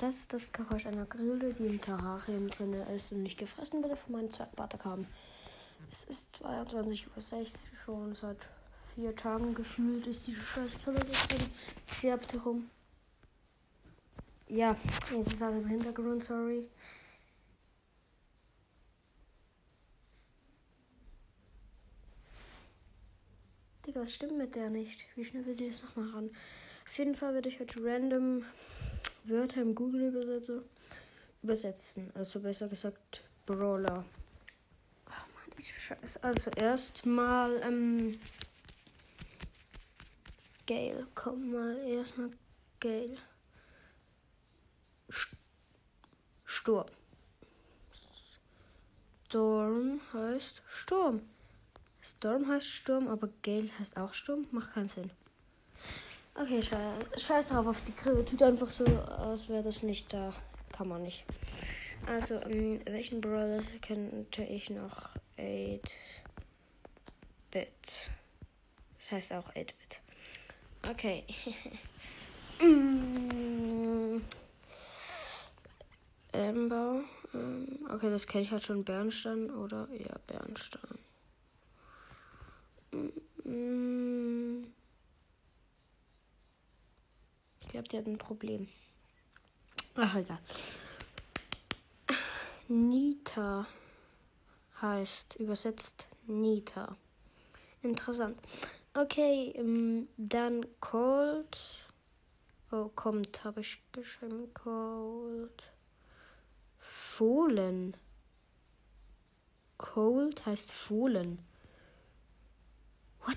Das ist das Geräusch einer Grille, die im Terrarium drin ist und nicht gefressen wurde von meinen zwei Butterkam. Es ist 22.06 Uhr schon seit vier Tagen gefühlt ist diese scheiß Grille drin. Zirpt herum. Ja, jetzt ist alles im Hintergrund, sorry. Digga, was stimmt mit der nicht? Wie schnell will die das nochmal ran? Auf jeden Fall werde ich heute random Wörter im Google Übersetzer übersetzen. Also besser gesagt Brawler. Oh Mann, diese Scheiße. Also erstmal ähm, Gale. Komm mal erstmal Gale. Sturm. Storm heißt Sturm. Storm heißt Sturm, aber Gale heißt auch Sturm. Macht keinen Sinn. Okay, scheiß, scheiß drauf auf die Grille. Tut einfach so, als wäre das nicht da. Kann man nicht. Also, ähm, welchen Brawler könnte ich noch? 8-Bit. Das heißt auch 8-Bit. Okay. Amber. Ähm, okay, das kenne ich halt schon. Bernstein oder? Ja, Bernstein. Der hat ein Problem. Ach, egal. Nita heißt übersetzt Nita. Interessant. Okay, ähm, dann Cold. Oh, kommt, habe ich geschrieben. Cold. Fohlen. Cold heißt Fohlen. What?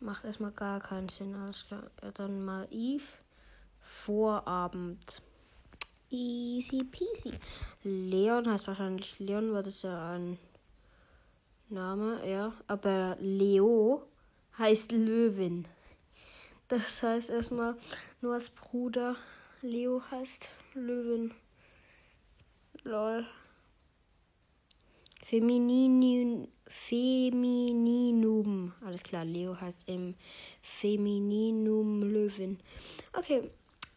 Macht erstmal gar keinen Sinn. Alles klar. Ja, dann mal Eve. Vorabend. Easy peasy. Leon heißt wahrscheinlich Leon, weil das ja ein Name, ja. Aber Leo heißt Löwin. Das heißt erstmal nur Bruder. Leo heißt Löwin. Lol. Feminin, Femininum. Alles klar, Leo heißt im Femininum Löwin. Okay,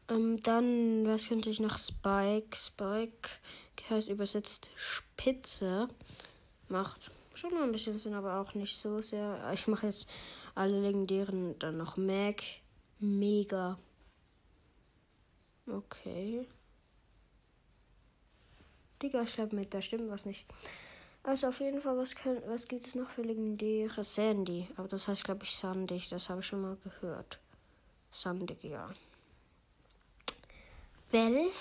ähm, dann, was könnte ich noch? Spike. Spike heißt übersetzt Spitze. Macht schon mal ein bisschen Sinn, aber auch nicht so sehr. Ich mache jetzt alle legendären, dann noch Mac. Mega. Okay. Digga, ich glaube mit, da stimmt was nicht. Also auf jeden Fall, was, kann, was gibt es noch für legendäre Sandy? Aber das heißt, glaube ich, Sandig. Das habe ich schon mal gehört. Sandig, ja. Bell.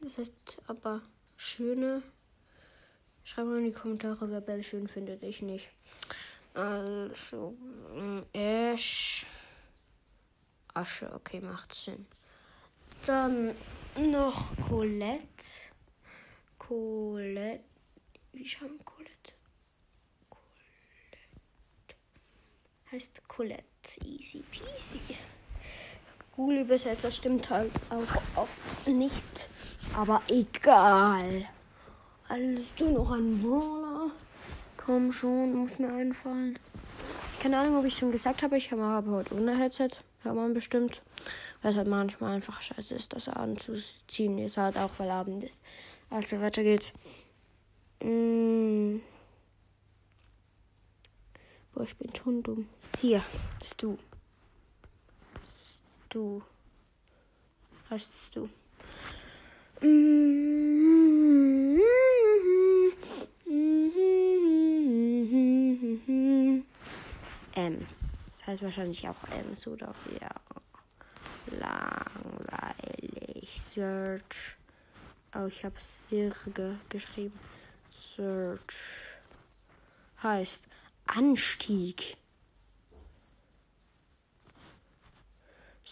Das heißt aber schöne. Schreibt mal in die Kommentare, wer Bell schön findet. Ich nicht. Also, Ash. Asche, okay, macht Sinn. Dann noch Colette. Colette. Wie schreibt Colette? Colette. Heißt Colette. Easy peasy. Google-Übersetzer stimmt halt auch oft nicht. Aber egal. Alles du noch ein Brawler? Komm schon, muss mir einfallen. Keine Ahnung, ob ich schon gesagt habe. Ich habe heute ohne Headset. Hört man bestimmt. Weil es halt manchmal einfach scheiße ist, das anzuziehen. Ist halt auch, weil Abend ist. Also weiter geht's. Mmh. Boah, ich bin schon dumm. Hier, bist du. Du. Heißt du. Ems. Das heißt wahrscheinlich auch Ems oder ja. Langweilig. Search. Oh, ich habe Sirge geschrieben. Search. Heißt Anstieg.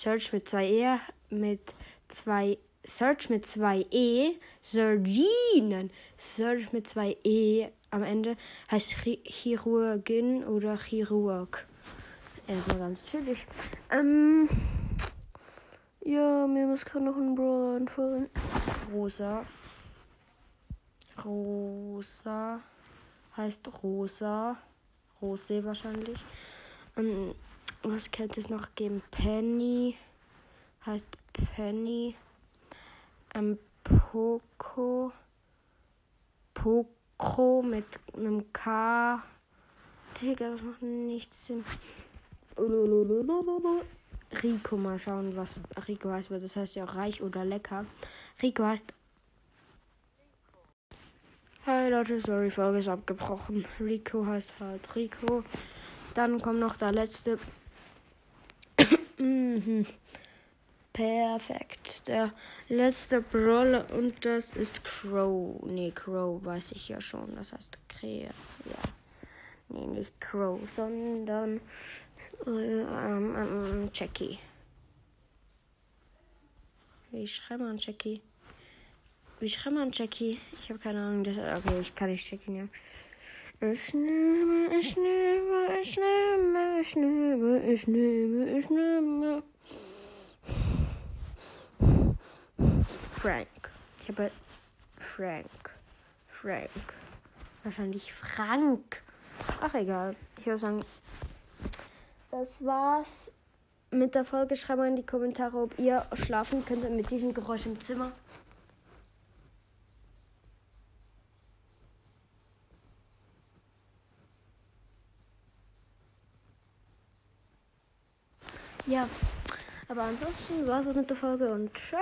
Search mit zwei E, mit zwei Search mit zwei E, Surgeinen. Search mit zwei E am Ende heißt Chirurgin oder Chirurg. Erstmal ganz chillig. Ähm, ja, mir muss gerade noch ein Brawler einfallen. Rosa. Rosa heißt Rosa. Rose wahrscheinlich. Ähm, was könnte es noch geben? Penny heißt Penny. Ähm, Poco. Poco mit einem K. Digga, das macht nichts Sinn. Rico, mal schauen, was Rico heißt, weil das heißt ja auch reich oder lecker. Rico heißt. Hi Leute, sorry, Folge ist abgebrochen. Rico heißt halt Rico. Dann kommt noch der letzte. Mhm. Perfekt. Der letzte Brawler und das ist Crow. Nee, Crow weiß ich ja schon. Das heißt Krähe. Ja. Nee, nicht Crow, sondern äh, ähm, ähm, Jackie. Wie schreibt man Jackie? Wie schreibt man Jackie? Ich habe keine Ahnung. Das, okay, ich kann nicht checken, ja. Ich nehme, ich nehme, ich nehme, ich nehme, ich nehme, ich nehme. Frank. Ich habe Frank. Frank. Wahrscheinlich Frank. Ach egal. Ich würde sagen, das war's mit der Folge. Schreibt mal in die Kommentare, ob ihr schlafen könnt mit diesem Geräusch im Zimmer. Ja, aber ansonsten war es mit der Folge und ciao.